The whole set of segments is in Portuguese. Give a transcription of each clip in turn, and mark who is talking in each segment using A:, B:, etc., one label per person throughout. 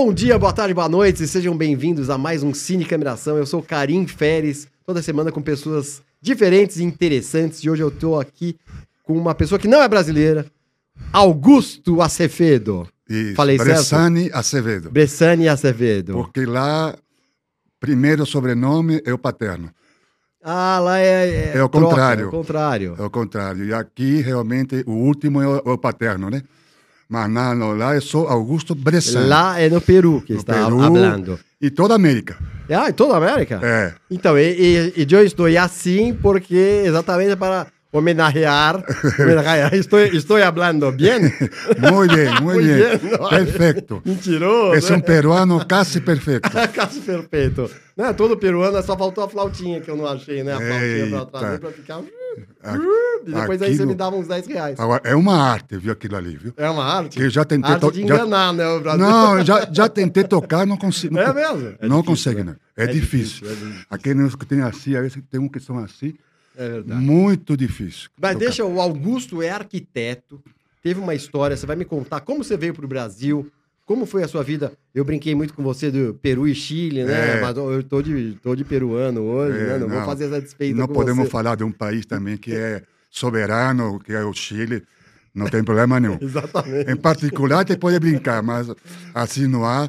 A: Bom dia, boa tarde, boa noite, e sejam bem-vindos a mais um Cine Cameração. Eu sou Karim Feres, toda semana com pessoas diferentes e interessantes. E hoje eu tô aqui com uma pessoa que não é brasileira, Augusto Acevedo.
B: Isso,
A: Falei certo?
B: Bressani Acevedo.
A: Bressani Acevedo.
B: Porque lá, primeiro sobrenome é o paterno.
A: Ah, lá é.
B: É o
A: troca,
B: contrário.
A: É o contrário.
B: É o contrário. E aqui, realmente, o último é o, é o paterno, né? Mas não, não, lá eu sou Augusto Bressani.
A: Lá é no Peru que
B: no
A: está
B: Peru
A: falando.
B: E toda a América.
A: Ah, em toda a América?
B: É.
A: Então, e, e, e eu estou assim porque exatamente para homenagear, homenagear. Estou, estou falando bem?
B: Muito bem, muito
A: Muy
B: bem. Perfeito.
A: Mentiroso.
B: É um peruano quase perfeito.
A: Caso perfeito. Não é todo peruano, só faltou a flautinha que eu não achei, né? A flautinha
B: Eita.
A: trazer pra ficar. E depois aí você me dava uns 10 reais.
B: Agora, é uma arte, viu, aquilo ali, viu?
A: É uma arte.
B: Eu já tentei...
A: arte
B: to-
A: de
B: já-
A: enganar, né? O Brasil.
B: Não, já, já tentei tocar, não consigo.
A: É
B: não-
A: mesmo? É
B: não
A: difícil,
B: consegue,
A: né?
B: É,
A: É
B: difícil.
A: difícil, é difícil.
B: Aqueles que tem assim, aí tem um que são assim.
A: É verdade.
B: Muito difícil.
A: Mas
B: tocar.
A: deixa, o Augusto é arquiteto, teve uma história, você vai me contar como você veio pro Brasil, como foi a sua vida. Eu brinquei muito com você do Peru e Chile, né?
B: É.
A: Mas eu tô de, tô de peruano hoje,
B: É,
A: né? Não, vou
B: não.
A: fazer essa despeita
B: Não podemos
A: você.
B: falar de um país também que é soberano, que é o Chile. Não tem problema nenhum.
A: Exatamente.
B: Em particular, você pode brincar, mas assim não há.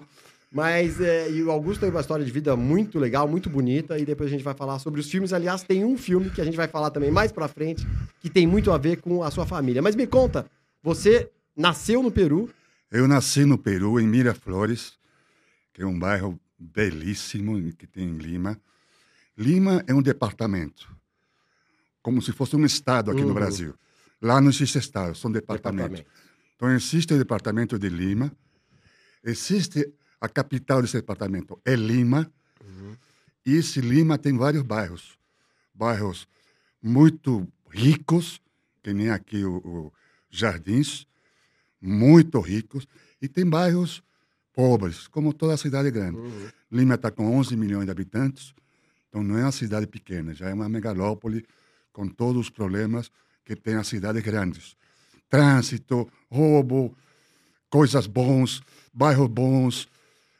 A: Mas é, e o Augusto tem uma história de vida muito legal, muito bonita, e depois a gente vai falar sobre os filmes. Aliás, tem um filme que a gente vai falar também mais pra frente, que tem muito a ver com a sua família. Mas me conta, você nasceu no Peru,
B: Eu nasci no Peru, em Miraflores, que é um bairro belíssimo que tem em Lima. Lima é um departamento, como se fosse um estado aqui
A: Uhum.
B: no Brasil. Lá não existe estado, são departamentos.
A: departamento.
B: Então, existe o departamento de Lima, existe a capital desse departamento, é Lima, e esse Lima tem vários bairros. Bairros muito ricos, que nem aqui o, o Jardins, muito ricos, e tem bairros pobres, como toda cidade grande. Lima está com 11 milhões de habitantes, então não é uma cidade pequena, já é uma megalópole com todos os problemas que tem as cidades grandes. Trânsito, roubo, coisas bons, bairros bons,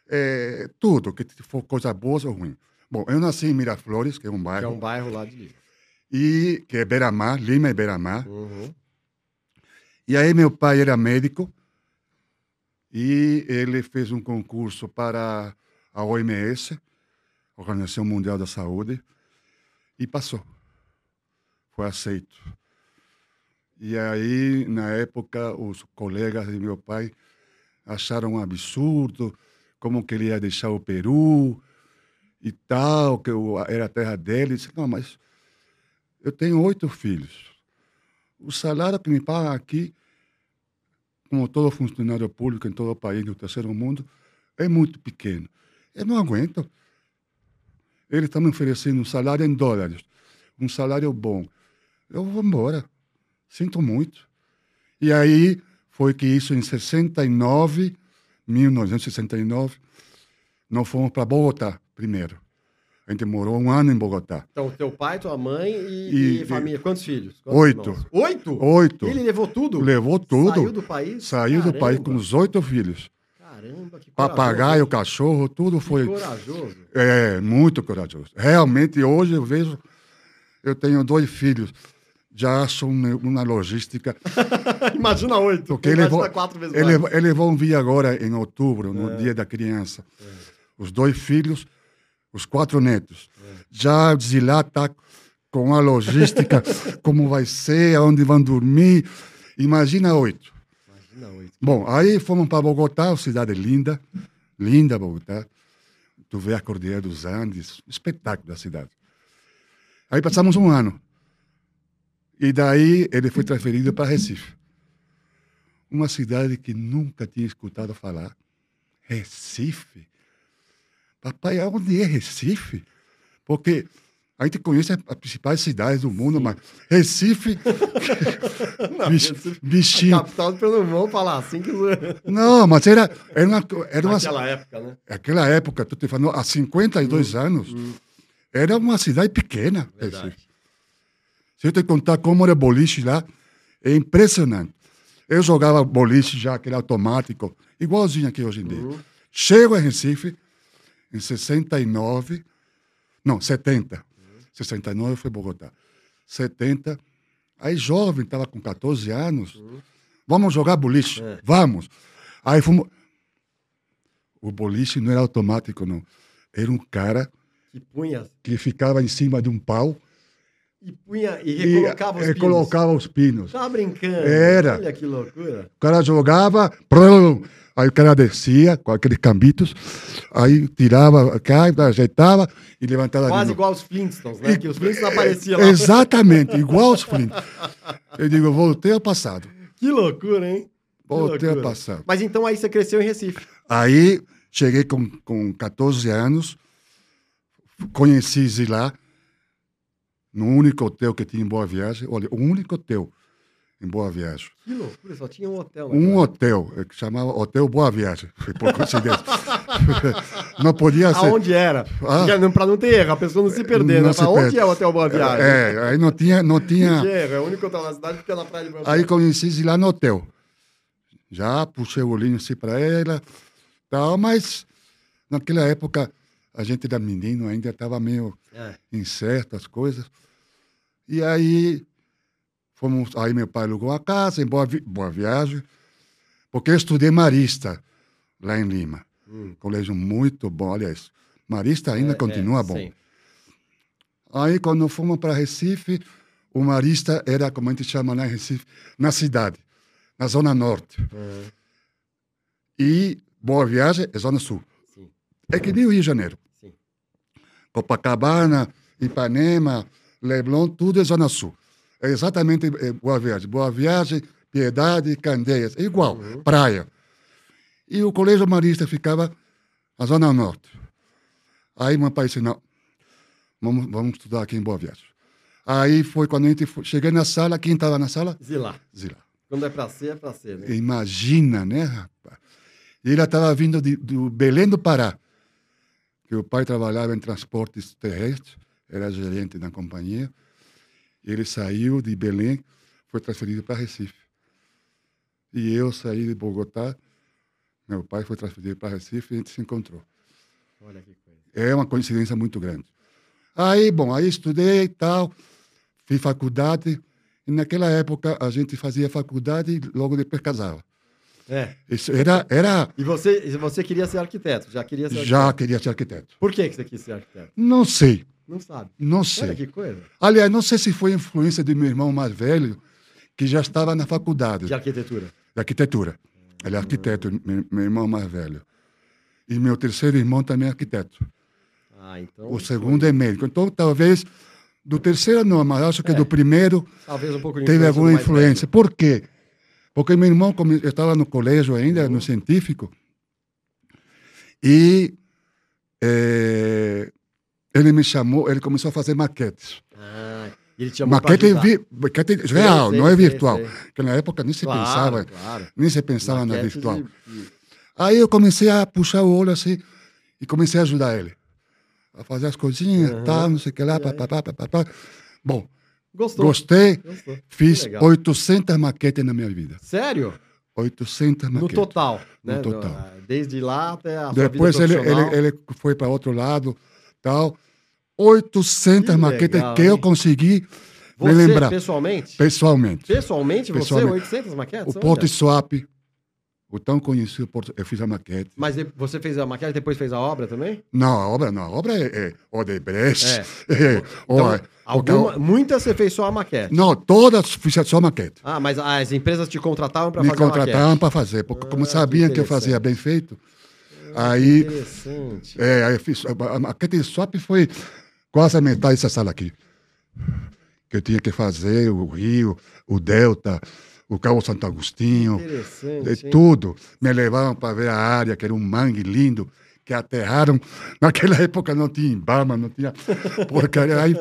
B: é, tudo, que for coisa boa ou ruim. Bom, eu nasci em Miraflores, que é um
A: que
B: bairro,
A: é um bairro lá de Lima.
B: e que é Beira-Mar, Lima e Beira-Mar.
A: Uhum.
B: E aí meu pai era médico e ele fez um concurso para a OMS, Organização Mundial da Saúde, e passou. Foi aceito. E aí, na época, os colegas de meu pai acharam um absurdo, como que ele ia deixar o Peru e tal, que era a terra dele. Eu disse, não, mas eu tenho oito filhos. O salário que me paga aqui, como todo funcionário público em todo o país do terceiro mundo, é muito pequeno. Eu não aguento. Eles estão me oferecendo um salário em dólares, um salário bom. Eu vou embora. Sinto muito. E aí foi que isso em 69, 1969, nós fomos para Bogotá primeiro. A gente morou um ano em Bogotá.
A: Então, teu pai, tua mãe e,
B: E-
A: e família. Quantos filhos? Quantos
B: Oito.
A: irmãos? Oito?
B: Oito.
A: Ele levou tudo?
B: Levou tudo.
A: Saiu do país?
B: Saiu do país com
A: Caramba.
B: os oito filhos.
A: Caramba, que
B: Papagaio,
A: corajoso.
B: cachorro, tudo
A: Que
B: foi.
A: corajoso.
B: É, muito corajoso. Realmente, hoje eu vejo. Eu tenho dois filhos. Já acho um- uma logística.
A: Imagina oito.
B: Porque eles vão,
A: quatro vezes mais.
B: eles vão vir agora em outubro,
A: É.
B: no Dia da Criança. Os dois filhos, os quatro netos. Já de lá está com a logística, como vai ser, aonde vão dormir. Imagina oito.
A: Imagina oito.
B: Bom, aí fomos para Bogotá, cidade linda, linda Bogotá. Tu vê a Cordilheira dos Andes, espetáculo da cidade. Aí passamos um ano. E daí ele foi transferido para Recife. Uma cidade que nunca tinha escutado falar. Recife? Papai, onde é Recife? Porque a gente conhece as principais cidades do mundo, mas Recife. Bich-
A: Recife-
B: bichinho.
A: Capital Pernambuco, vamos falar assim que...
B: Não, mas era, era uma. Era uma
A: Naquela época, né?
B: Aquela época, tu te falando, há 52 anos, era uma cidade pequena.
A: Verdade.
B: Recife. Se eu te contar como era boliche lá, é impressionante. Eu jogava boliche já, aquele automático, igualzinho aqui hoje em dia. Chego em Recife em 69, não, 70. 69 foi Bogotá. 70, aí jovem, estava com 14 anos. Vamos jogar boliche?
A: É.
B: Vamos. Aí fomos. O boliche não era automático, não. Era um cara
A: Que punha
B: que ficava em cima de um pau
A: e punha e
B: e
A: recolocava os
B: eh,
A: pinos.
B: colocava os pinos.
A: Brincando.
B: Era.
A: Olha que loucura.
B: O cara jogava, prum, aí o cara descia com aqueles cambitos, aí tirava, cai, ajeitava e levantava
A: Quase
B: novo.
A: igual os Flintstones, né?
B: E-
A: Que os Flintstones apareciam lá.
B: Exatamente, igual os Flint. Eu digo, voltei ao passado.
A: Que loucura, hein?
B: Voltei ao passado.
A: Mas então aí você cresceu em Recife.
B: Aí cheguei com, com 14 anos, conheci Zilá, no único hotel que tinha em Boa Viagem. Olha, o único hotel em Boa Viagem.
A: Que loucura, só tinha um hotel.
B: Um hotel, eh, que chamava Hotel Boa Viagem, foi por coincidência. não podia ser.
A: Aonde era?
B: Ah.
A: Porque não- ter erro, a pessoa não se perder,
B: Não
A: né?
B: se
A: onde
B: perde.
A: é o Hotel Boa Viagem?
B: É, aí não tinha, não tinha.
A: erro, é o único hotel na cidade porque é na praia de Boa
B: Aí conheci Zilá no hotel. Já puxei o olhinho assim para ela, tal, mas naquela época a gente era menino ainda, estava meio
A: É.
B: incerto as coisas. E aí fomos, aí meu pai alugou a casa em Boa, Vi- Boa Viagem, porque eu estudei Marista lá em Lima.
A: Hum.
B: Colégio muito bom, aliás, Marista ainda
A: É,
B: continua
A: é,
B: bom.
A: sim.
B: Aí, quando fomos para Recife, o Marista era, como a gente chama lá em Recife, na cidade, na Zona Norte.
A: Uhum.
B: E Boa Viagem é Zona Sul. É que nem o Rio de Janeiro.
A: sim.
B: Copacabana, Ipanema, Leblon, tudo é Zona Sul. É exatamente é, Boa Viagem. Boa Viagem, Piedade, Candeias. É igual, praia. E o Colégio Marista ficava na Zona Norte. Aí meu pai disse, não, vamos, vamos estudar aqui em Boa Viagem. Aí foi quando a gente foi, cheguei na sala, quem estava na sala?
A: Zilá.
B: Zila.
A: Quando é pra ser, é pra ser, né?
B: Imagina, né, rapaz? Ele estava vindo de, do Belém do Pará, que o pai trabalhava em transportes terrestres, era gerente da companhia. Ele saiu de Belém, foi transferido para Recife. E eu saí de Bogotá, meu pai foi transferido para Recife e a gente se encontrou.
A: Olha que coisa.
B: É uma coincidência muito grande. Aí, bom, aí estudei e tal, fiz faculdade. E naquela época a gente fazia faculdade e logo depois casava.
A: É.
B: Isso era, era
A: E você, você queria ser arquiteto? Já queria ser
B: já
A: arquiteto?
B: queria ser arquiteto.
A: Por que você quis ser arquiteto?
B: Não sei,
A: Não sabe.
B: não
A: Olha
B: sei.
A: que coisa.
B: Aliás, não sei se foi influência do meu irmão mais velho, que já estava na faculdade
A: De arquitetura.
B: de arquitetura. Ele é arquiteto, meu, meu irmão mais velho. E meu terceiro irmão também é arquiteto.
A: Ah, então.
B: O segundo é médico. Então, talvez, do terceiro não, mas acho que
A: É.
B: do primeiro
A: Talvez um pouco de
B: teve alguma influência. Por quê? Porque meu irmão eu estava no colégio ainda, no científico, e eh, ele me chamou, ele começou a fazer maquetes.
A: Ah, ele te
B: Maquete, vi, maquete real,
A: sei,
B: não é virtual.
A: sei.
B: Porque na época nem se
A: Claro,
B: pensava,
A: claro.
B: nem se pensava na virtual. Aí eu comecei a puxar o olho assim e comecei a ajudar ele. A fazer as coisinhas,
A: Aham.
B: tal, não sei o que lá, papapá, papapá. Bom,
A: Gostou?
B: gostei,
A: Gostou.
B: fiz
A: legal.
B: 800 maquetes na minha vida.
A: Sério?
B: 800
A: No
B: maquetes.
A: total, né?
B: No total.
A: Desde lá até a
B: Depois ele, ele, ele foi para outro lado, tal. 800
A: Que
B: maquetes
A: legal,
B: que eu
A: hein?
B: consegui
A: Você,
B: me lembrar
A: pessoalmente?
B: pessoalmente.
A: Pessoalmente, você,
B: Pessoalmente.
A: 800 maquetes?
B: O
A: Olha.
B: Porto Swap, o tão conhecido Porto, eu fiz a maquete.
A: Mas você fez a maquete e depois fez a obra também?
B: Não, a obra não, a obra é, é Odebrecht.
A: É.
B: É,
A: Então,
B: ó,
A: alguma, muitas você fez só a maquete.
B: Não, todas fiz só maquete.
A: Ah, mas as empresas te contratavam para
B: Me
A: fazer a
B: contratavam para fazer, porque
A: Ah,
B: como
A: que
B: sabiam que eu
A: interessante.
B: fazia bem feito, aí,
A: Interessante.
B: é, aí eu fiz, a a maquete de swap foi quase a metade dessa sala aqui. Que eu tinha que fazer o Rio, o Delta, o Cabo Santo Agostinho, de tudo. Me levavam para ver a área, que era um mangue lindo, que aterraram. Naquela época não tinha Ibama, não tinha porcaria. Aí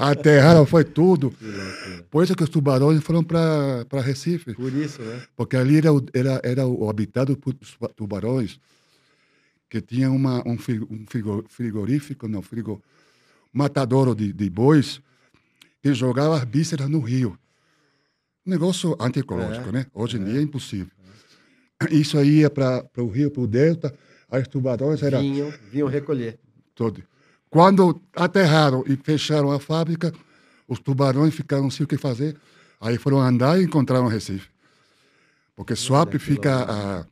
B: aterraram, foi tudo. Por isso que os tubarões foram para Recife,
A: Por isso, né?
B: porque ali era o, era, era o habitado por tuba- tubarões, que tinha uma, um, frigo- frigo- frigorífico, não, frigo, matadouro de, de bois, que jogava as vísceras no rio. Negócio antiecológico,
A: É,
B: né? Hoje em dia é impossível. Isso aí ia para o rio, para o delta, Aí os tubarões eram
A: Vinham, vinham recolher.
B: todos. Quando aterraram e fecharam a fábrica, os tubarões ficaram sem o que fazer. Aí foram andar e encontraram Recife. Porque Suape fica a,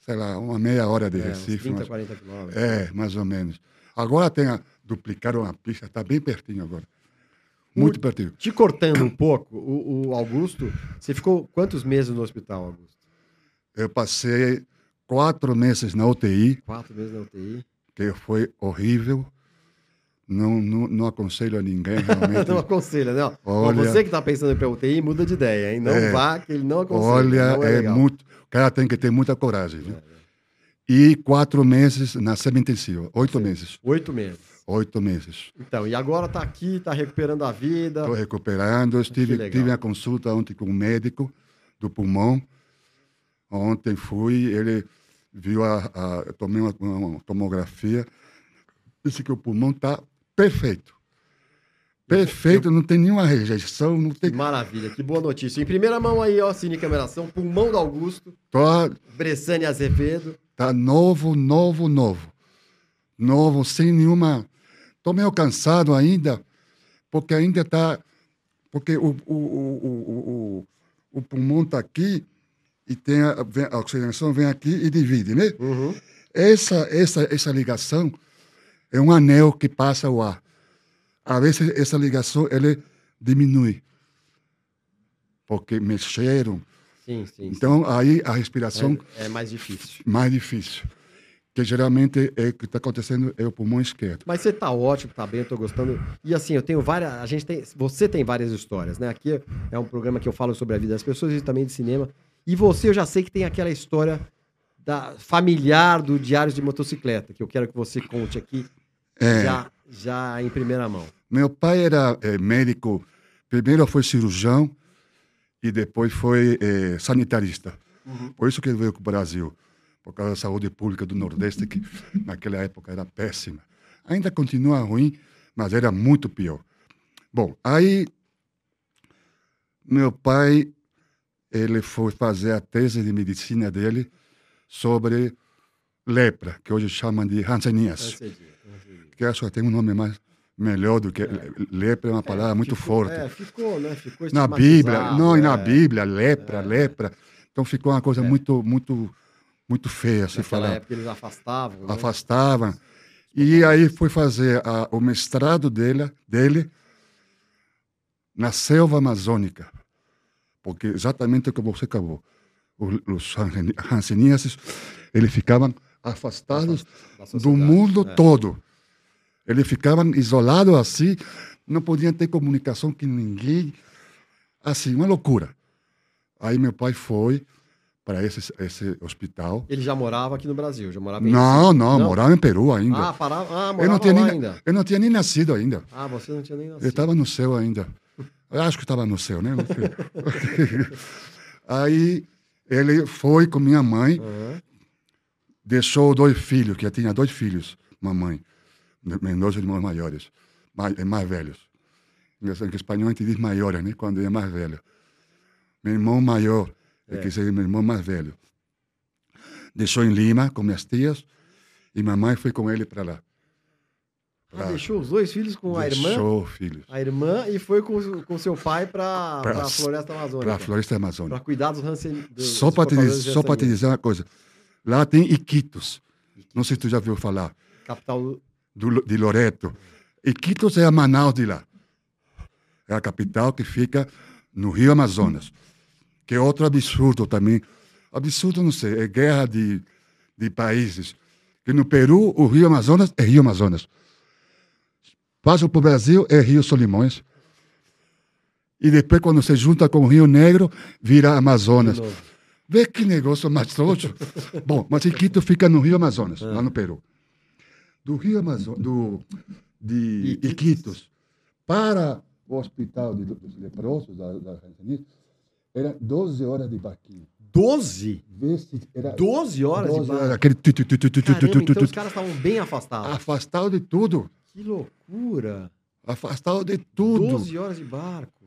B: sei lá, uma meia hora de
A: É,
B: Recife.
A: 30,
B: mais-
A: 40 quilômetros.
B: É, mais ou menos. Agora tem a, duplicaram a pista, está bem pertinho agora. Muito pertinho.
A: Te cortando um pouco, o, o Augusto, você ficou quantos meses no hospital, Augusto?
B: Eu passei quatro meses na UTI,
A: Quatro meses na UTI.
B: que foi horrível. Não, não, não aconselho a ninguém, realmente.
A: Não aconselha, né? Ó,
B: Olha-
A: Você que tá pensando em ir UTI, muda de ideia, hein? Não
B: É.
A: vá, que ele não aconselha.
B: Olha,
A: não
B: é,
A: legal.
B: muito. O cara tem que ter muita coragem. Viu?
A: É,
B: E quatro meses na semi-intensiva. Oito meses.
A: Oito meses.
B: Oito meses.
A: Então, e agora tá aqui, tá recuperando a vida.
B: Estou recuperando. Eu estive, tive a consulta ontem com um médico do pulmão. Ontem fui, ele viu a. a eu tomei uma, uma tomografia, disse que o pulmão está perfeito. Perfeito, não tem nenhuma rejeição, não tem.
A: maravilha, que boa notícia. Em primeira mão aí, ó, Cine Cameração, pulmão do Augusto,
B: Tá,
A: Bressane Azevedo.
B: tá novo, novo, novo. Novo, sem nenhuma. Estou meio cansado ainda, porque ainda está. Porque o, o, o, o, o, pulmão está aqui e tem a, a oxigenação vem aqui e divide, né?
A: Uhum.
B: Essa, essa, essa ligação é um anel que passa o ar. Às vezes essa ligação ele diminui, porque mexeram.
A: Sim, sim. sim.
B: Então aí a respiração
A: É, é mais difícil.
B: mais difícil, que geralmente é o que está acontecendo é o pulmão esquerdo.
A: Mas você tá ótimo, tá bem, eu tô gostando. E assim, eu tenho várias. A gente tem. Você tem várias histórias, né? Aqui é um programa que eu falo sobre a vida das pessoas e também de cinema. E você, eu já sei que tem aquela história da familiar do Diários de Motocicleta, que eu quero que você conte aqui
B: É,
A: já, já em primeira mão.
B: meu pai era eh, médico, primeiro foi cirurgião e depois foi eh, sanitarista. Por isso que ele veio para o Brasil, por causa da saúde pública do Nordeste, que naquela época era péssima. Ainda continua ruim, mas era muito pior. Bom, aí meu pai ele foi fazer a tese de medicina dele sobre lepra, que hoje chamam de Hanseníase que acho que tem um nome mais melhor do que lepra, é uma palavra muito
A: ficou-
B: forte.
A: É, ficou, né? Ficou
B: na Bíblia, não, e na
A: é.
B: Bíblia, lepra, lepra. Então ficou uma coisa muito, muito, muito feia se
A: Naquela
B: falar.
A: época eles afastavam. né?
B: Afastavam. E aí foi fazer a- o mestrado dele, dele na selva amazônica. Porque exatamente o que você acabou. Os, os hanseníases, eles ficavam afastados do mundo
A: é.
B: todo. Eles ficavam isolados assim, não podiam ter comunicação com ninguém. Assim, uma loucura. Aí meu pai foi para esse, esse hospital.
A: Ele já morava aqui no Brasil, já morava em
B: Não,
A: Recife.
B: não, morava em Peru ainda.
A: Ah, parava, ah, morava
B: eu, não tinha nem,
A: ainda.
B: eu não tinha nem nascido ainda.
A: Ah, você não tinha nem
B: Eu
A: nascido.
B: estava no céu ainda. Eu acho que estava no céu, né? Não. Aí ele foi com minha mãe,
A: Aham.
B: deixou dois filhos, que eu tinha dois filhos, mamãe, meus dois irmãos maiores, mais, mais velhos. Em em espanhol a gente diz maiores, né? Quando é mais velho. Meu irmão maior, é. que seria meu irmão mais velho. Deixou em Lima com minhas tias e mamãe foi com ele para lá.
A: Ah, deixou os dois filhos com a irmã,
B: Deixou filhos.
A: a irmã e foi com, com seu pai para
B: Pra-
A: a floresta amazônica.
B: Para a floresta amazônica.
A: Para cuidar dos dos-
B: Só para te, só te dizer uma coisa. Lá tem Iquitos. Não sei se tu já ouviu falar.
A: Capital do,
B: de Loreto. Iquitos é a Manaus de lá. É a capital que fica no Rio Amazonas. Que é outro absurdo também. Absurdo, não sei, é guerra de, de países. Que no Peru, o Rio Amazonas é Rio Amazonas. Passa para o Brasil, é Rio Solimões. E depois, quando se junta com o Rio Negro, vira Amazonas. Vê que negócio mais trouxa. Bom, mas Iquito fica no Rio Amazonas,
A: Ah.
B: lá no Peru. Do Rio Amazonas, do, de
A: Iquitos.
B: Iquitos para o hospital de, dos leprosos da, da Argentina, era 12 horas de barquinho.
A: 12?
B: Vê se era
A: 12 horas
B: 12
A: de barco.
B: horas, aquele
A: Caramba, então os caras estavam bem afastados.
B: afastado de tudo.
A: Que loucura.
B: Afastado de tudo.
A: 12 horas de barco.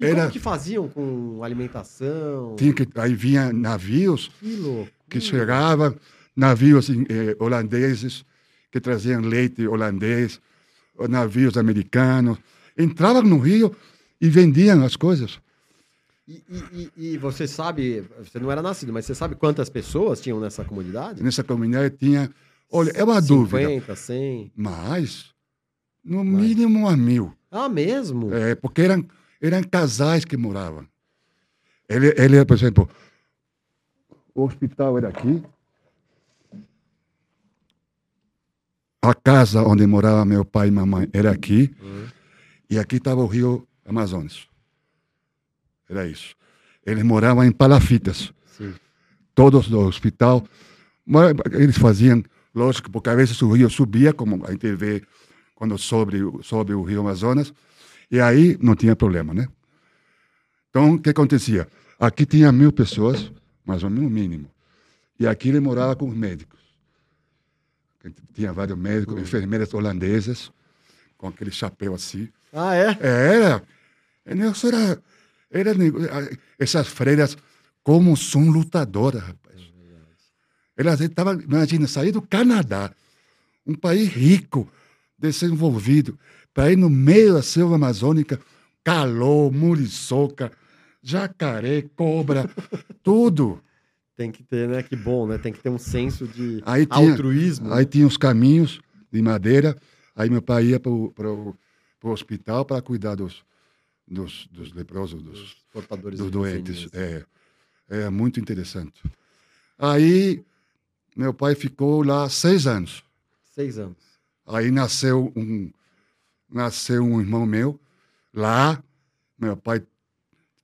A: E
B: Era-
A: como que faziam com alimentação?
B: Tinha que, aí vinha navios
A: Que loucura.
B: que chegavam, navios eh, holandeses que traziam leite holandês, navios americanos. Entravam no rio e vendiam as coisas.
A: E, e, e, você sabe, você não era nascido, mas você sabe quantas pessoas tinham nessa comunidade?
B: Nessa comunidade tinha, olha, é uma 50, dúvida.
A: 50, 100?
B: Mais, no mais. mínimo a mil.
A: Ah, mesmo?
B: É, porque eram, eram casais que moravam. Ele, ele, por exemplo, o hospital era aqui, a casa onde morava meu pai e mamãe era aqui, uhum. e aqui estava o rio Amazonas. Era isso. Eles moravam em palafitas. Sim. Todos do hospital. Eles faziam, lógico, porque às vezes o rio subia, como a gente vê quando sobe, sobe o rio Amazonas, e aí não tinha problema, né? Então, o que acontecia? Aqui tinha mil pessoas, mais ou menos mínimo. E aqui ele morava com os médicos. Tinha vários médicos, uhum. enfermeiras holandesas, com aquele chapéu assim.
A: Ah, é?
B: Era. Isso era essas freiras, como são lutadoras, rapaz. Elas estavam, imagina, sair do Canadá, um país rico, desenvolvido, para ir no meio da selva amazônica, calor, muriçoca, jacaré, cobra, tudo.
A: Tem que ter, né? Que bom, né? Tem que ter um senso de aí tinha, altruísmo.
B: Aí tinha os caminhos de madeira, aí meu pai ia para o hospital para cuidar dos, dos, dos leprosos, dos, portadores dos doentes. É, é muito interessante. Aí, meu pai ficou lá seis anos.
A: Seis anos.
B: Aí nasceu um, nasceu um irmão meu lá. Meu pai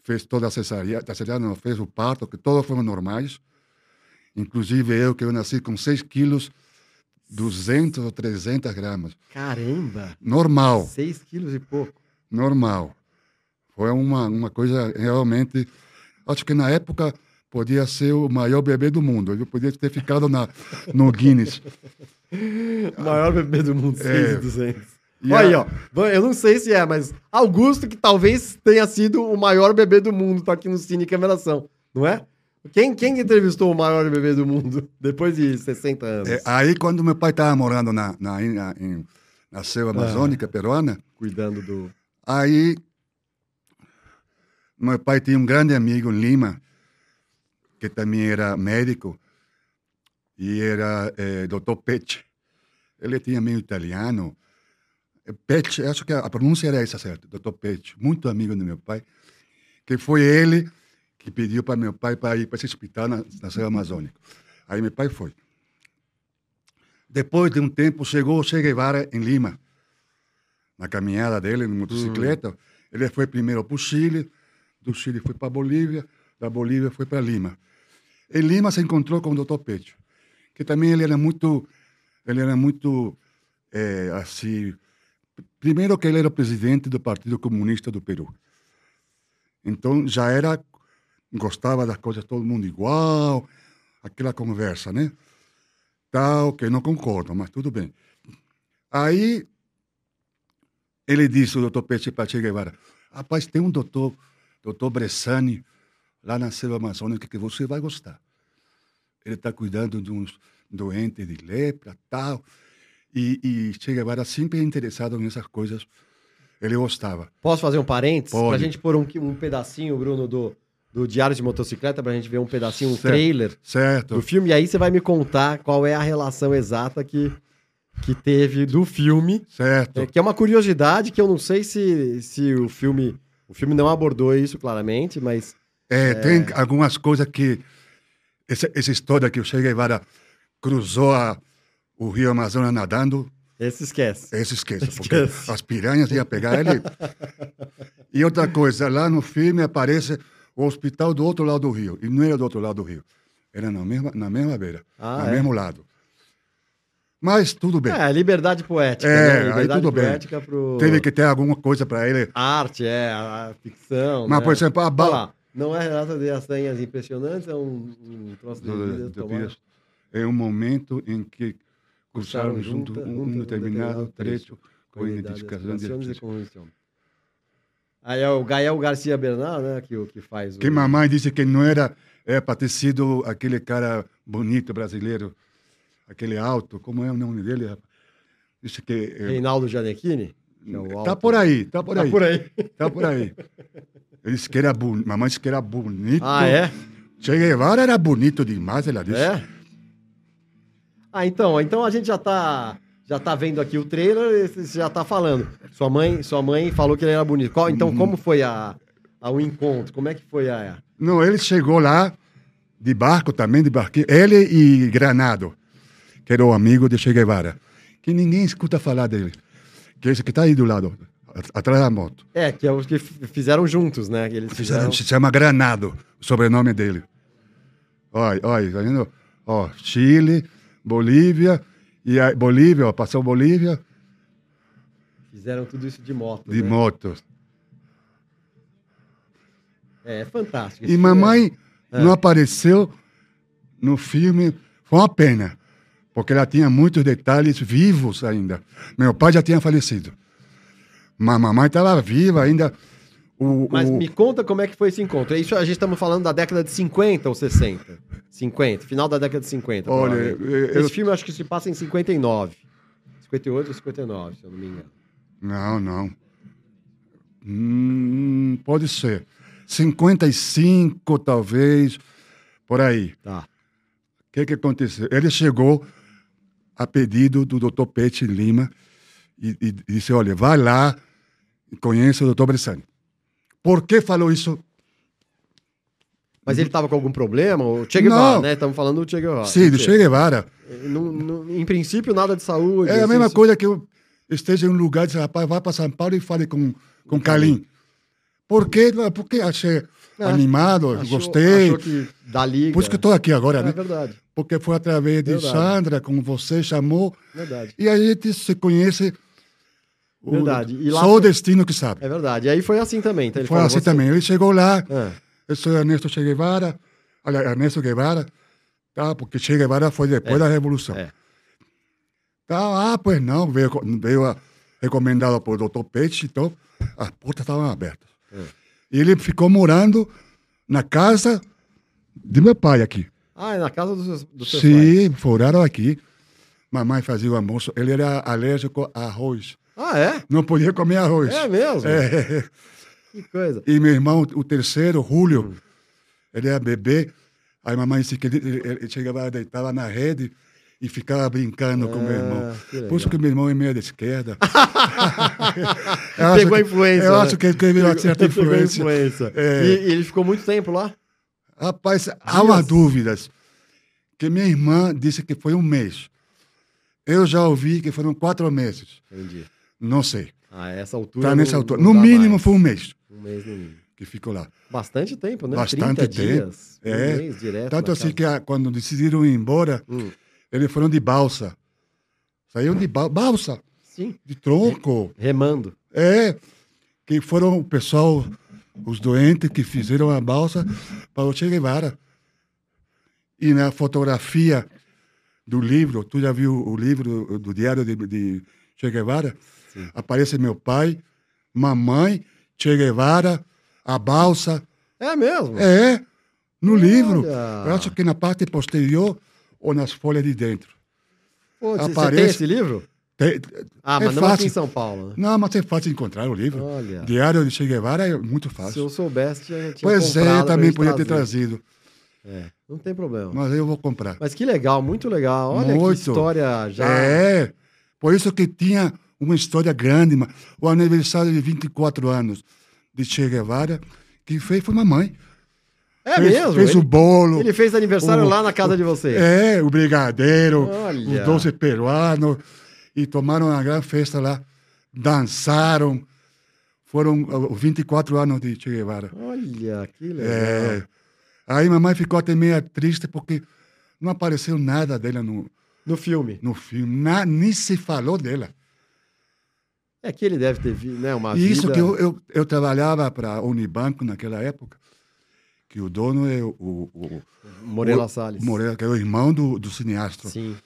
B: fez toda a cesárea, a não, fez o parto, que todos foram normais. Inclusive eu, que eu nasci com 6 quilos, 200 ou 300 gramas.
A: Caramba!
B: Normal.
A: 6 quilos e pouco.
B: Normal. Foi uma, uma coisa realmente. Acho que na época podia ser o maior bebê do mundo. Ele podia ter ficado na, no Guinness.
A: maior bebê do mundo, 6,200. É. Olha aí, ó. Eu não sei se é, mas Augusto, que talvez tenha sido o maior bebê do mundo, tá aqui no Cine Cameração, não é? Quem, quem entrevistou o maior bebê do mundo depois de 60 anos? É,
B: aí, quando meu pai estava morando na, na, na, na selva ah. amazônica ah, peruana.
A: Cuidando do.
B: Aí meu pai tinha um grande amigo em Lima, que também era médico, e era é, Dr. Pecci. Ele tinha meio italiano. Pecci, acho que a pronúncia era essa certo, Dr. Pecci, muito amigo do meu pai, que foi ele que pediu para meu pai para ir para esse hospital na, na Serra Amazônica. Aí meu pai foi. Depois de um tempo, chegou o Che Guevara em Lima, na caminhada dele, em motocicleta. Uhum. Ele foi primeiro para o Chile, do Chile foi para Bolívia, da Bolívia foi para Lima. Em Lima se encontrou com o Dr. Pecho, que também ele era muito, ele era muito é, assim. Primeiro que ele era presidente do Partido Comunista do Peru. Então já era gostava das coisas todo mundo igual, aquela conversa, né? Tal, que não concordo, mas tudo bem. Aí ele disse, o doutor Peixe para Che Guevara, rapaz, tem um doutor doutor Bressani, lá na selva amazônica, que você vai gostar. Ele está cuidando de uns doentes de lepra, tal. E, e Che Guevara sempre interessado nessas coisas. Ele gostava.
A: Posso fazer um parênteses? Para a gente pôr um, um pedacinho, Bruno, do, do Diário de Motocicleta, para a gente ver um pedacinho, um certo, trailer
B: certo.
A: do filme. E aí você vai me contar qual é a relação exata que, que teve do filme.
B: Certo.
A: É, que é uma curiosidade que eu não sei se, se o filme o filme não abordou isso claramente, mas.
B: É, é... tem algumas coisas que. Essa, essa história que o Che Guevara cruzou a, o Rio Amazonas nadando.
A: Esse esquece.
B: Esse esquece, porque esquece. as piranhas iam pegar ele. e outra coisa, lá no filme aparece o hospital do outro lado do rio. E não era do outro lado do rio. Era na mesma, na mesma beira, ah, no é? mesmo lado. Mas tudo bem.
A: É, liberdade poética.
B: É,
A: né?
B: liberdade aí tudo poética bem. Pro... Teve que ter alguma coisa para ele.
A: A arte, é, a ficção.
B: Mas, né? por exemplo, a
A: bala. Não é Renata de Assanhas impressionantes, é um, um troço de
B: vida. É um momento em que cursaram junto um, um determinado trecho com identificação de
A: Aí é o Gael Garcia Bernal, né, que, que faz.
B: Que mamãe disse que não era é, para ter sido aquele cara bonito brasileiro aquele alto, como é o nome dele? Disse que. é,
A: Reinaldo Gianecchini? é
B: tá por aí, tá por
A: Tá
B: aí.
A: por aí.
B: Tá por aí. Ele disse que era bonito. Mamãe disse que era bonito.
A: Ah, é?
B: Che Guevara era bonito demais, ela disse.
A: É? Ah, então, então a gente já tá já tá vendo aqui o trailer, e você já tá falando. Sua mãe, sua mãe falou que ele era bonito. Qual-
B: Uhum.
A: então, como foi a, a- o encontro? Como é que foi a
B: Não, ele chegou lá de barco também, de barquinho. Ele e Granado, que era o amigo de Che Guevara. Que ninguém escuta falar dele. Que é esse que está aí do lado, atrás da moto.
A: É, que é os que fizeram juntos, né? Que eles fizeram.
B: Se chama Granado, o sobrenome dele. Olha, olha, tá vendo? Ó, Chile, Bolívia, e a Bolívia, ó, passou Bolívia
A: Fizeram tudo isso de moto.
B: de
A: né?
B: moto.
A: É, é fantástico.
B: E mamãe
A: É.
B: não apareceu no filme. Foi uma pena, porque ela tinha muitos detalhes vivos ainda. Meu pai já tinha falecido. Mas mamãe estava viva ainda. O,
A: Mas
B: o-
A: me conta como é que foi esse encontro. Isso a gente estamos falando da década de 50 ou 60? 50, final da década de 50.
B: Olha, eu-
A: Esse filme acho que se passa em 59. 58 ou 59, se eu não me engano.
B: Não, não. Hum, pode ser. 55, talvez, por aí.
A: Tá.
B: O que, que aconteceu? Ele chegou a pedido do Dr. Pete Lima e, e disse: olha, vai lá e conheça o Dr. Bressani. Por que falou isso?
A: Mas ele estava com algum problema? O Che Guevara,
B: Não.
A: né? Estamos falando do Che Guevara.
B: Sim, do Che Guevara.
A: Não- não- em princípio, nada de saúde.
B: É a
A: assim,
B: mesma coisa que eu esteja em um lugar e disse, rapaz, vai para São Paulo e fale com, com Calim. Por quê? Porque achei
A: Ah,
B: animado,
A: Achou-
B: gostei.
A: Achou que da liga.
B: Por isso que estou aqui agora,
A: É
B: né?
A: verdade,
B: Porque foi através de
A: Verdade.
B: Sandra, como você chamou,
A: verdade.
B: e a gente se conhece. o-
A: Verdade. E
B: só o destino que sabe.
A: É verdade. E aí foi assim também. Então ele
B: Foi assim
A: você-
B: também. Ele chegou lá,
A: Ah,
B: eu sou Ernesto Che Guevara, olha, Ernesto Guevara, tá? porque Che Guevara foi depois
A: É.
B: da Revolução.
A: É.
B: Tá, ah, pois não, veio, veio a- recomendado por Dr. Peixe, então as portas estavam abertas.
A: É.
B: E ele ficou morando na casa de meu pai aqui.
A: Ah, é na casa dos, seus- dos seus pais.
B: Sim, foraram aqui. Mamãe fazia o almoço. Ele era alérgico a arroz.
A: Ah, é?
B: Não podia comer arroz.
A: É mesmo?
B: É.
A: Que coisa.
B: E meu irmão, o terceiro,
A: Hum.
B: Júlio, ele era bebê. Aí mamãe disse que ele, ele- chegava, deitava na rede e ficava brincando com meu irmão.
A: Ah, que
B: Por isso que meu irmão é meio da esquerda. Acho
A: Pegou a
B: que-
A: influência.
B: Eu
A: né?
B: acho que ele teve uma certa influência.
A: influência.
B: É.
A: E, e ele ficou muito tempo lá?
B: Rapaz, há umas dúvidas. Que minha irmã disse que foi um mês. Eu já ouvi que foram quatro meses.
A: Entendi.
B: Não sei.
A: Ah, essa altura.
B: Está nessa
A: não-
B: altura.
A: não
B: No mínimo
A: mais.
B: foi um mês
A: Um mês no mínimo.
B: que ficou lá.
A: Bastante tempo, né?
B: Bastante
A: 30
B: tempo.
A: dias.
B: É.
A: Um mês direto.
B: Tanto assim
A: casa.
B: que quando decidiram ir embora,
A: Hum,
B: eles foram de balsa. Saíram de ba- balsa,
A: sim.
B: de tronco.
A: Remando.
B: É, que foram o pessoal, os doentes que fizeram a balsa para o Che Guevara. E na fotografia do livro, tu já viu o livro do diário de, de Che Guevara?
A: Sim.
B: Aparece meu pai, mamãe, Che Guevara, a balsa.
A: É mesmo?
B: É, no
A: Olha.
B: livro. Eu acho que na parte posterior ou nas folhas de dentro.
A: Pô, você- Você
B: aparece-
A: tem esse livro?
B: Tem-
A: Ah,
B: é
A: mas não aqui
B: fácil.
A: em São Paulo. né?
B: Não, mas é fácil encontrar o livro.
A: Olha.
B: Diário de Che Guevara é muito
A: Se
B: fácil.
A: eu soubesse, tinha, tinha
B: Pois é, eu também podia ter trazido.
A: É, não tem problema.
B: Mas eu vou comprar.
A: Mas que legal, muito legal. Olha que
B: Muito.
A: história já.
B: É, por isso que tinha uma história grande. O aniversário de 24 anos de Che Guevara, que fez foi mamãe.
A: É
B: fez,
A: mesmo?
B: Fez
A: ele,
B: o bolo.
A: ele fez aniversário
B: o-
A: lá na casa de vocês.
B: É, o brigadeiro,
A: Olha.
B: os doces peruanos. E tomaram uma grande festa lá. Dançaram. Foram uh, 24 anos de Che Guevara.
A: Olha, que legal.
B: É. Aí mamãe ficou até meio triste porque não apareceu nada dela no,
A: No filme.
B: no filme. Na, nem se falou dela.
A: É que ele deve ter vi- né, uma
B: isso
A: vida...
B: que eu, eu, eu trabalhava para a Unibanco naquela época, que o dono é o, o, o
A: Morela
B: o-
A: Salles.
B: Moreira, que é o irmão do, do cineasta.
A: Sim.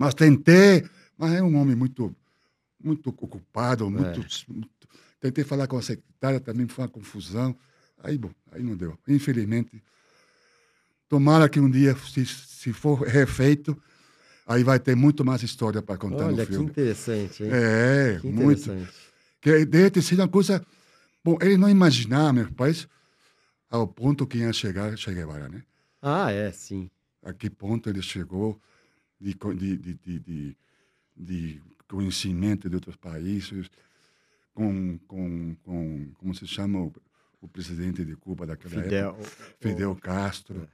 B: Mas tentei, mas é um homem muito, muito ocupado,
A: É.
B: muito, muito- Tentei falar com a secretária, também foi uma confusão. Aí, bom, aí não deu. Infelizmente. Tomara que um dia se, se for refeito, aí vai ter muito mais história para contar
A: Olha
B: no
A: que
B: filme.
A: interessante, hein?
B: É,
A: que
B: muito.
A: interessante.
B: Que deve ter sido uma coisa. Bom, ele não imaginava, meus pais, ao ponto que ia chegar Che Guevara, né?
A: Ah, é, sim.
B: A que ponto ele chegou de, de, de, conhecimento de outros países, com, com, com como se chama o, o presidente de Cuba daquela época?
A: Fidel.
B: Fidel Castro.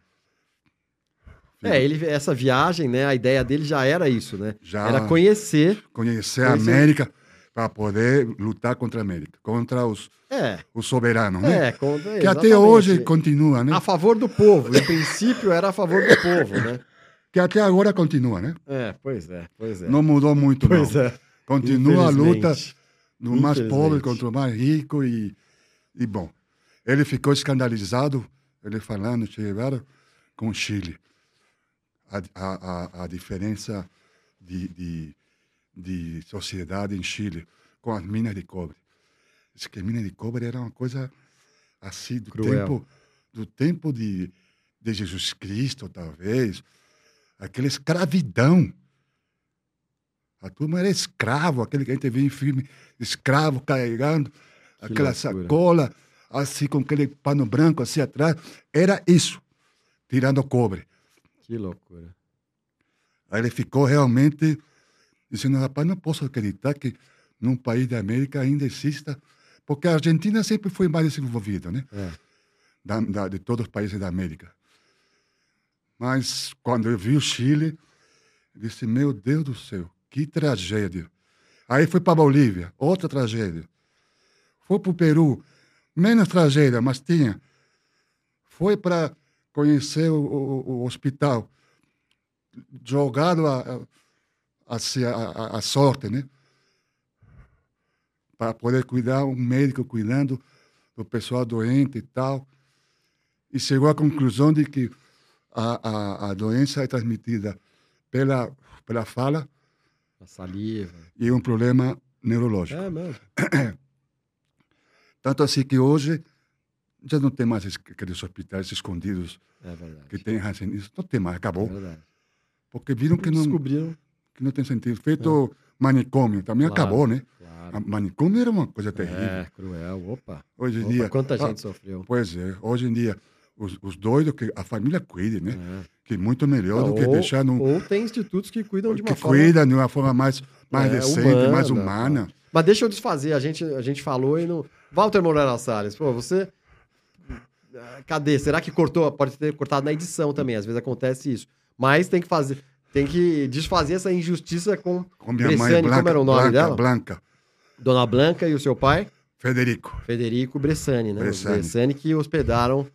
A: É, ele, essa viagem, né? A ideia dele já era isso, né?
B: Já
A: Era conhecer.
B: conhecer a
A: Conhecer-
B: América para poder lutar contra a América, contra os,
A: É,
B: os soberanos, né?
A: é, conta,
B: que até
A: exatamente.
B: hoje continua, né?
A: A favor do povo. Em princípio, era a favor do povo, né?
B: Que até agora continua, né?
A: É, pois é, pois é.
B: Não mudou muito,
A: pois
B: não.
A: é.
B: Continua a luta do mais pobre contra o mais rico e, e bom. Ele ficou escandalizado, ele falando, Che Guevara, com o Chile. A, a, a, a diferença de, de, de sociedade em Chile com as minas de cobre. Diz que minas de cobre era uma coisa assim do
A: Cruel.
B: tempo do tempo de, de Jesus Cristo, talvez. Aquela escravidão. A turma era escravo, aquele que a gente vê em filme, escravo carregando aquela
A: loucura.
B: sacola, assim, com aquele pano branco assim atrás. Era isso, tirando cobre.
A: Que loucura.
B: Aí ele ficou realmente dizendo, rapaz, não posso acreditar que num país da América ainda exista, porque a Argentina sempre foi mais desenvolvida, né?
A: É.
B: Da, da- de todos os países da América. Mas quando eu vi o Chile, eu disse, meu Deus do céu, que tragédia. Aí foi para Bolívia, outra tragédia. Foi para o Peru, menos tragédia, mas tinha. Foi para conhecer o, o- o hospital, jogado a, a, assim, a, a- a sorte, né? Para poder cuidar, um médico cuidando do pessoal doente e tal. E chegou à conclusão de que a, a, a doença é transmitida pela, pela fala
A: A saliva.
B: e um problema neurológico.
A: É mesmo.
B: Tanto assim que hoje já não tem mais es- aqueles hospitais escondidos
A: É verdade.
B: que tem racinismo. Não tem mais,
A: É
B: acabou.
A: verdade.
B: Porque viram que não,
A: Descobriram.
B: que não tem sentido. Feito manicômio, também
A: Claro.
B: acabou, né?
A: Claro.
B: A manicômio era uma coisa terrível.
A: É, cruel. Opa.
B: Hoje em
A: Opa,
B: dia.
A: quanta
B: ah,
A: gente sofreu.
B: Pois é, hoje em dia, os, os doidos, que a família cuide, né?
A: É.
B: Que é muito melhor do que
A: ou,
B: deixar num.
A: ou tem institutos que cuidam de uma
B: que
A: forma
B: cuida de uma forma mais, mais
A: É,
B: decente,
A: humana,
B: mais humana.
A: Mas deixa eu desfazer, a gente, a gente falou e não. Walter Moreira Salles, pô, você. Cadê? Será que cortou? Pode ter cortado na edição também, às vezes acontece isso. Mas tem que fazer. Tem que desfazer essa injustiça com
B: Com minha mãe
A: Bressani,
B: Blanca,
A: como era o nome
B: Blanca,
A: dela?
B: Blanca,
A: Dona Blanca e o seu pai,
B: Federico.
A: Federico Bressani, né?
B: Bressani.
A: Bressani que hospedaram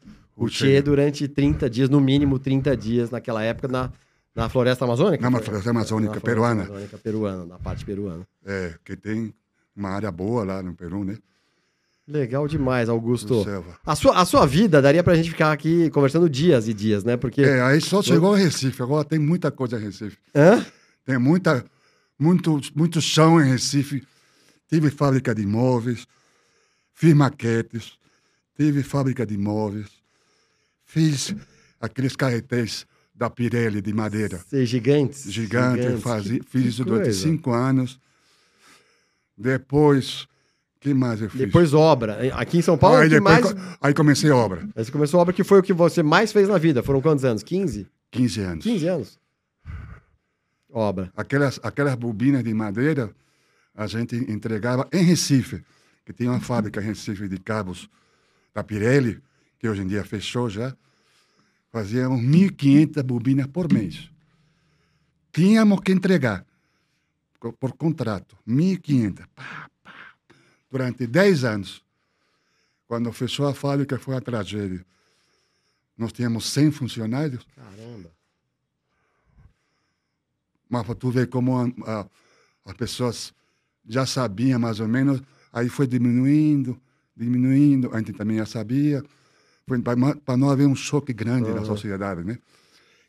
B: Che.
A: durante 30 dias, no mínimo 30 dias naquela época, na, na floresta amazônica?
B: Na floresta amazônica
A: Na floresta
B: peruana.
A: amazônica peruana, na parte peruana.
B: É, que tem uma área boa lá no Peru, né?
A: Legal demais, Augusto. A sua, a sua vida daria pra gente ficar aqui conversando dias e dias, né? Porque.
B: É, aí só chegou a Recife, agora tem muita coisa em Recife.
A: Hã?
B: Tem muita, muito, muito chão em Recife. Tive fábrica de imóveis, fiz maquetes, tive fábrica de imóveis, fiz aqueles carretéis da Pirelli de madeira.
A: Ser gigantes.
B: Gigante,
A: gigantes.
B: fazia, fiz
A: que
B: isso durante
A: coisa.
B: cinco anos. Depois, que mais eu fiz?
A: Depois obra. Aqui em São Paulo,
B: aí, depois
A: mais.
B: aí comecei a obra,
A: Aí você começou a obra que foi o que você mais fez na vida. Foram quantos anos? 15?
B: 15 anos.
A: 15 anos? Obra.
B: Aquelas, aquelas bobinas de madeira, a gente entregava em Recife, que tinha uma fábrica em Recife de cabos da Pirelli, que hoje em dia fechou já. Fazíamos 1.500 bobinas por mês. Tínhamos que entregar, por contrato, 1.500. Pá, pá. Durante 10 anos. Quando fechou a fábrica, foi uma tragédia. Nós tínhamos 100 funcionários,
A: Caramba.
B: mas para tu ver como a- a- as pessoas já sabiam mais ou menos, aí foi diminuindo, diminuindo, a gente também já sabia, para não haver um choque grande na
A: Aham.
B: sociedade, né?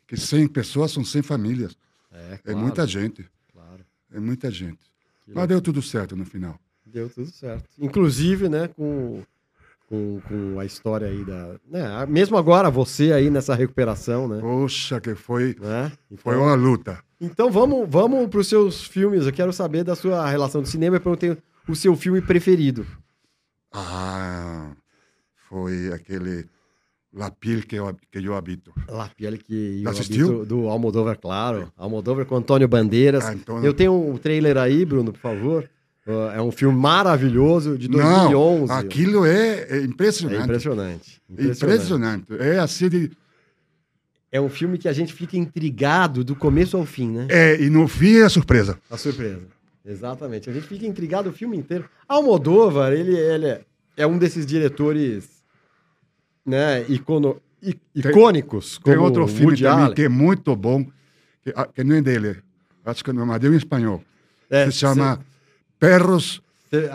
B: Que 100 pessoas são 100 famílias,
A: É,
B: é
A: claro,
B: muita gente,
A: Claro.
B: é muita gente.
A: Que
B: Mas deu tudo certo no final.
A: Deu tudo certo. Inclusive, né, com, com com, a história aí da. Né? Mesmo agora, você aí nessa recuperação, né?
B: Poxa, que foi,
A: né?
B: foi uma luta.
A: Então vamos, vamos para os seus filmes. Eu quero saber da sua relação do cinema. Eu perguntei o seu filme preferido.
B: Ah, foi aquele La Piel que eu, que eu habito.
A: La Piel que
B: eu assistiu? habito,
A: do Almodóvar, claro. Almodóvar com Antônio Bandeiras. Ah, então... Eu tenho um trailer aí, Bruno, por favor. É um filme maravilhoso de 2011.
B: Não, aquilo é, é impressionante.
A: É impressionante.
B: Impressionante. impressionante. É assim de...
A: É um filme que a gente fica intrigado do começo ao fim, né?
B: É, e no fim é a surpresa.
A: A surpresa. Exatamente. A gente fica intrigado o filme inteiro. Almodóvar, ele, ele é, é um desses diretores né, icono, icônicos.
B: Tem, tem outro filme Woody também Allen. que é muito bom, que, ah, que não é dele. Acho que não, mas deu em espanhol. É, se chama... Cê Perros.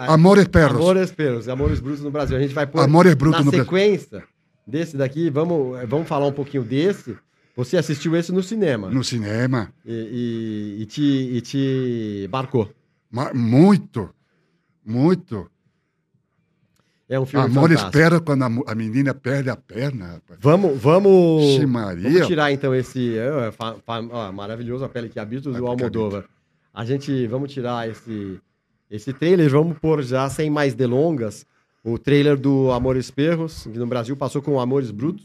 B: Amores Perros.
A: Amores Perros, Amores Brutos no Brasil. A gente vai pôr
B: Amores Brutos
A: na sequência desse daqui. Vamos, vamos falar um pouquinho desse. Você assistiu esse no cinema.
B: No cinema.
A: E, e, e te, e te marcou.
B: Ma muito, muito.
A: É um filme
B: Amores Perros quando a, a, menina perde a perna. Rapaz.
A: Vamos, vamos,
B: Maria.
A: vamos tirar então esse é, fa, fa, ó, maravilhoso a pele que habita do Almodóvar. A gente, vamos tirar esse esse trailer, vamos pôr já sem mais delongas, o trailer do Amores Perros, que no Brasil passou com Amores Brutos.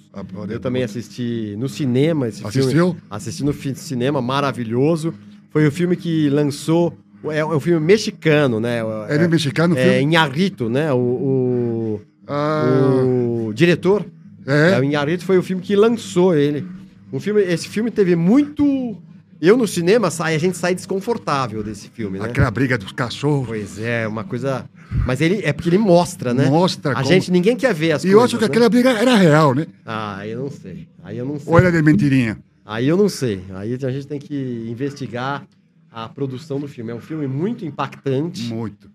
A: Eu também assisti no cinema esse
B: Assistiu?
A: filme. Assisti no cinema, maravilhoso. Foi o filme que lançou. É um filme mexicano, né?
B: É, é mexicano?
A: É Inharrito, né? O, o, ah. o diretor. É. é. O Inharrito foi o filme que lançou ele. Um filme, esse filme teve muito eu no cinema sai, a gente sai desconfortável desse filme, né?
B: Aquela briga dos cachorros.
A: Pois é, uma coisa. Mas ele é porque ele mostra, né?
B: Mostra.
A: A como... gente, ninguém quer ver as
B: e
A: coisas. E
B: eu acho que né? aquela briga era real, né?
A: Ah, eu não sei. Aí eu não sei.
B: Ou era de mentirinha?
A: Aí eu não sei. Aí a gente tem que investigar a produção do filme. É um filme muito impactante.
B: Muito.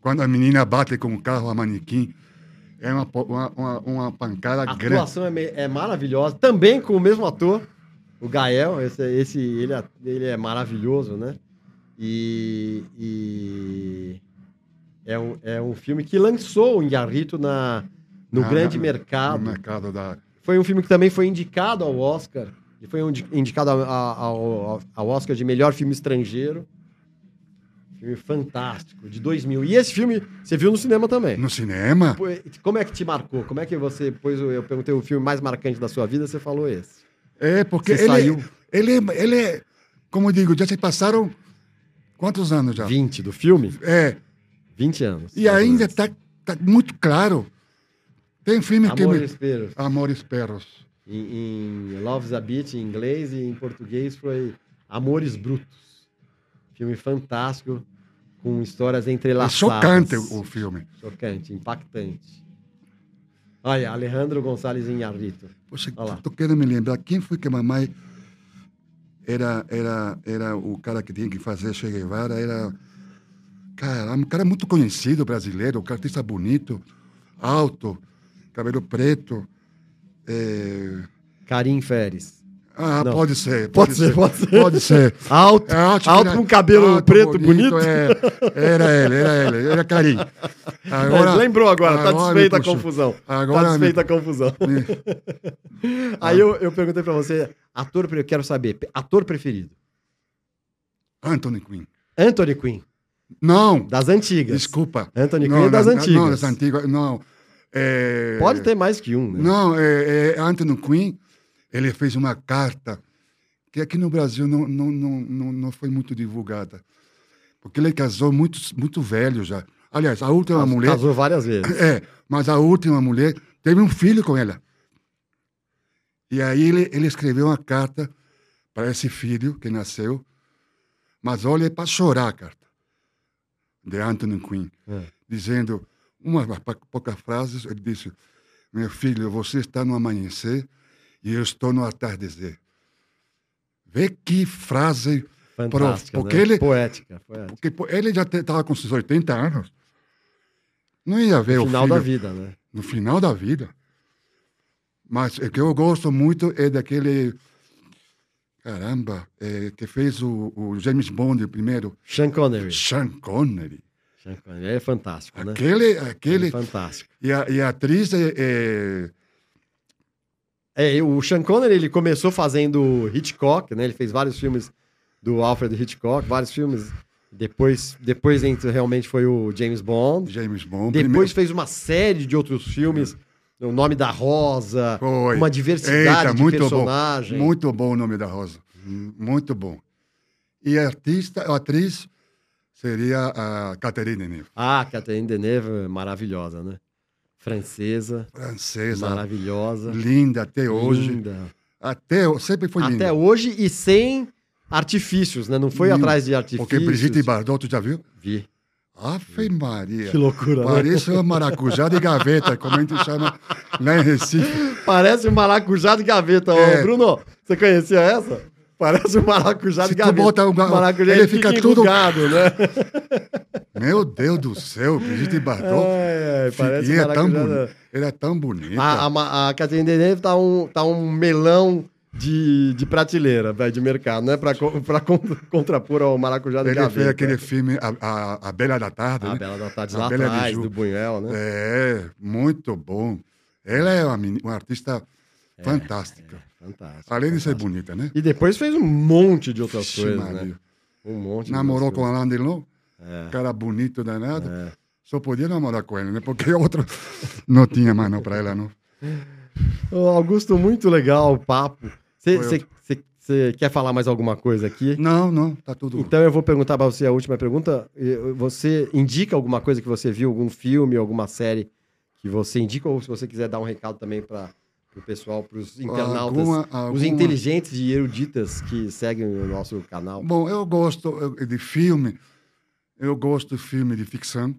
B: Quando a menina bate com o carro a manequim, é uma, uma, uma, uma pancada grande.
A: A atuação é, é maravilhosa. Também com o mesmo ator. O Gael, esse, esse ele, é, ele é maravilhoso, né? E, e é, um, é um filme que lançou o Inharrito na, no ah, grande mercado.
B: No mercado da...
A: Foi um filme que também foi indicado ao Oscar. E foi indicado ao, ao, Oscar de melhor filme estrangeiro. Filme fantástico, de 2000. E esse filme você viu no cinema também?
B: No cinema?
A: Como é que te marcou? Como é que você, depois eu perguntei o filme mais marcante da sua vida, você falou esse?
B: É, porque ele, saiu... ele, ele é, como eu digo, já se passaram quantos anos já?
A: 20 do filme?
B: É.
A: 20 anos.
B: E ainda está tá muito claro. Tem filme
A: que... Amores Perros.
B: Amores Perros.
A: Em, em Love's a Beach, em inglês, e em português foi Amores Brutos. Filme fantástico, com histórias entrelaçadas. É
B: chocante o filme.
A: Chocante, impactante. Olha, Alejandro Gonçalves Inharrito.
B: Poxa, estou querendo me lembrar quem foi que a mamãe era, era, era o cara que tinha que fazer Che Guevara, era cara, um cara muito conhecido brasileiro, um artista bonito, alto, cabelo preto. É...
A: Carim Feres.
B: Ah, Não. pode ser.
A: Pode, pode ser, ser, pode ser.
B: Pode ser.
A: alto, é, alto com cabelo alto, preto, bonito. bonito.
B: É, era ele, era ele, era Carim.
A: Agora, é, lembrou agora, tá desfeita a confusão. Agora tá desfeita me... a confusão. Aí eu, eu perguntei pra você, ator, eu quero saber, ator preferido?
B: Anthony Quinn.
A: Anthony Quinn.
B: Não.
A: Das antigas.
B: Desculpa.
A: Anthony Quinn é das antigas.
B: Não, das antigas, não. É...
A: Pode ter mais que um, né?
B: Não, é, é Anthony Quinn ele fez uma carta que aqui no Brasil não, não, não, não, não foi muito divulgada. Porque ele casou muito, muito velho já. Aliás, a última
A: casou,
B: mulher.
A: Casou várias vezes.
B: É, mas a última mulher teve um filho com ela. E aí ele, ele escreveu uma carta para esse filho que nasceu. Mas olha, é para chorar a carta. De Anthony Quinn. É. Dizendo, umas poucas frases, ele disse: Meu filho, você está no amanhecer e eu estou no atardecer. Vê que frase
A: Fantástica, porque né? ele, poética, poética.
B: Porque ele já estava com seus 80 anos. Não ia ver no
A: final
B: filho,
A: da vida, né?
B: No final da vida. Mas o que eu gosto muito é daquele. Caramba, é, que fez o, o, James Bond primeiro.
A: Sean Connery.
B: Sean Connery.
A: É fantástico, né?
B: Aquele,
A: Ele
B: aquele
A: é fantástico.
B: e, a, e a atriz é, é,
A: É, o Sean Connery, ele começou fazendo Hitchcock, né? Ele fez vários filmes do Alfred Hitchcock, vários filmes. Depois, depois realmente foi o James Bond.
B: James Bond.
A: Depois fez uma série de outros filmes. O Nome da Rosa,
B: Foi.
A: uma diversidade
B: Eita,
A: de
B: muito bom. Muito bom o nome da Rosa. Muito bom. E artista, a atriz seria a Catherine Deneuve,
A: Ah, Catherine Deneuve, maravilhosa, né? Francesa,
B: francesa,
A: maravilhosa.
B: linda até hoje.
A: linda.
B: Até sempre foi linda.
A: Até hoje e sem artifícios, né? Não foi
B: Linda.
A: atrás de artifícios.
B: Porque Brigitte Bardot, tu já viu?
A: Vi.
B: Ave Maria.
A: Que loucura, né?
B: Parece uma maracujá de gaveta, como a gente chama lá em Recife.
A: Parece um maracujá de gaveta. Ô,
B: É.
A: Bruno, você conhecia essa? Parece um maracujá de gaveta.
B: um
A: maracujá
B: ele
A: ele
B: fica
A: fica
B: tudo-
A: enrugado, né?
B: Meu Deus do céu, Brigitte Bardot.
A: É, parece
B: e é tão bonita. Ela é tão bonita.
A: A, a, a Catherine Deneuve tá um, tá um melão de, de prateleira, velho, de mercado, né? Pra, co- pra con- contrapor ao maracujá de
B: Ele
A: gaveta.
B: fez aquele filme A, a, a Bela da Tarde.
A: A
B: né?
A: Bela da Tarde
B: A
A: lá
B: Bela
A: atrás, do Buñuel, né?
B: É, muito bom. Ela é uma, uma artista fantástica.
A: Fantástico.
B: Além de ser bonita, né?
A: E depois fez um monte de outras
B: Vixe,
A: coisas,
B: Maria.
A: né? Um monte de
B: Namorou com Alain Delon,
A: É.
B: cara bonito danado.
A: É.
B: Só podia namorar com ele, né? Porque outro não tinha mais não pra ela, não.
A: Ô, Augusto, muito legal o papo. Você quer falar mais alguma coisa aqui?
B: Não, não, tá tudo.
A: Então eu vou perguntar para você a última pergunta. Você indica alguma coisa que você viu, algum filme, alguma série que você indica, ou se você quiser dar um recado também para o pessoal, para os internautas,
B: Alguma-
A: os
B: alguma-
A: inteligentes e eruditas que seguem o nosso canal.
B: Bom, eu gosto de filme, eu gosto de filme de ficção.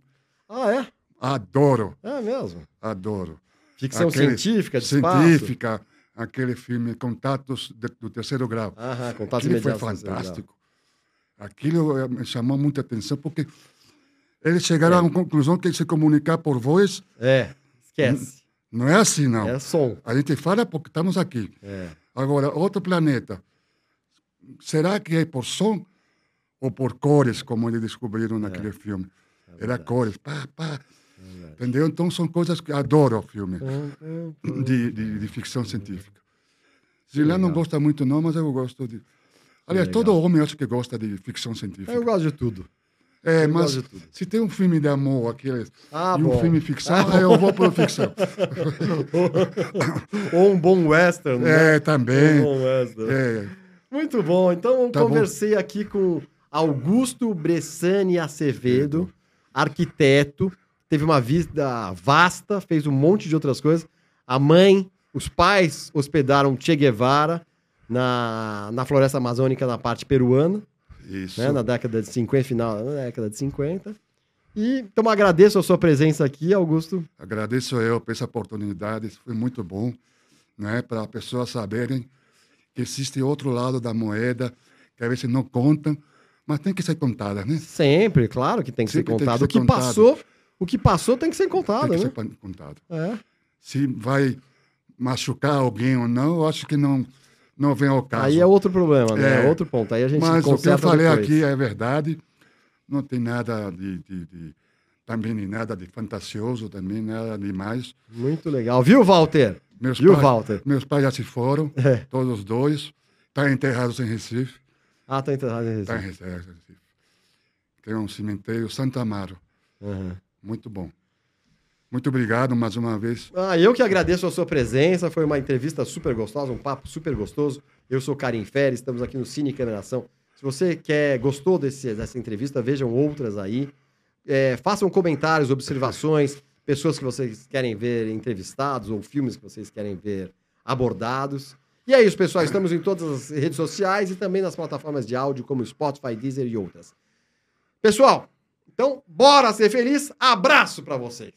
A: Ah, é?
B: Adoro,
A: É mesmo.
B: adoro.
A: Ficção
B: Aquele-
A: científica, de espaço.
B: Científica, aquele filme Contatos de- do Terceiro Grau.
A: Aham, contato
B: Aquilo foi fantástico. Aquilo eh, me chamou muita atenção, porque eles chegaram a uma conclusão que se comunicar por voz
A: É, esquece.
B: Não é assim, não.
A: É som.
B: A gente fala porque estamos aqui.
A: É.
B: Agora, outro planeta, será que é por som ou por cores, como eles descobriram naquele filme? Era cores, pá, pá. Entendeu? Então, são coisas que adoro o filme de, de, de ficção científica. Zilã não gosta muito, não, mas eu gosto de. Aliás, todo homem acho que gosta de ficção científica.
A: Eu gosto de tudo.
B: É,
A: eu
B: mas se tem um filme de amor aquele,
A: Ah,
B: e um
A: bom.
B: filme ficção, aí eu vou para ficção.
A: Ou um bom western, né?
B: É, também.
A: Um bom western.
B: É,
A: Muito bom. Então,
B: Tá bom.
A: conversei aqui com Augusto Bressani Acevedo, arquiteto. Teve uma vida vasta, fez um monte de outras coisas. A mãe, os pais hospedaram Che Guevara na, na floresta amazônica, na parte peruana,
B: isso.
A: né, na década de 50, final da década de 50. E, então, agradeço a sua presença aqui, Augusto.
B: Agradeço eu por essa oportunidade, foi muito bom, né, para as pessoas saberem que existe outro lado da moeda, que às vezes não contam, mas tem que ser contada, né?
A: Sempre, claro que tem que
B: Sempre
A: ser
B: tem que
A: contado.
B: ser
A: o que
B: contado.
A: passou, o que passou tem que ser contado,
B: tem que
A: né?
B: ser contado.
A: É.
B: Se vai machucar alguém ou não, eu acho que não, não vem ao caso.
A: Aí é outro problema, né? É
B: É.
A: outro ponto. Aí a gente
B: Mas o que eu falei
A: depois.
B: aqui é verdade, não tem nada de, de- de- também nada de fantasioso, também nada demais.
A: Muito legal. Viu, Walter?
B: Meus
A: Viu,
B: pais,
A: Walter?
B: Meus pais já se foram,
A: É.
B: todos os dois, estão enterrados em Recife.
A: Ah, tá enterrado em
B: Está em
A: Recife.
B: Recife. é, Recife. Tem um cemitério Santa Amaro.
A: Uhum.
B: Muito bom. Muito obrigado mais uma vez.
A: Ah, eu que agradeço a sua presença. Foi uma entrevista super gostosa, um papo super gostoso. Eu sou Karim Feres, estamos aqui no Cine Cameração. Se você quer, gostou desse, dessa entrevista, vejam outras aí. É, façam comentários, observações, pessoas que vocês querem ver entrevistados ou filmes que vocês querem ver abordados. E é isso, pessoal. Estamos em todas as redes sociais e também nas plataformas de áudio como Spotify, Deezer e outras. Pessoal, então bora ser feliz. Abraço para vocês.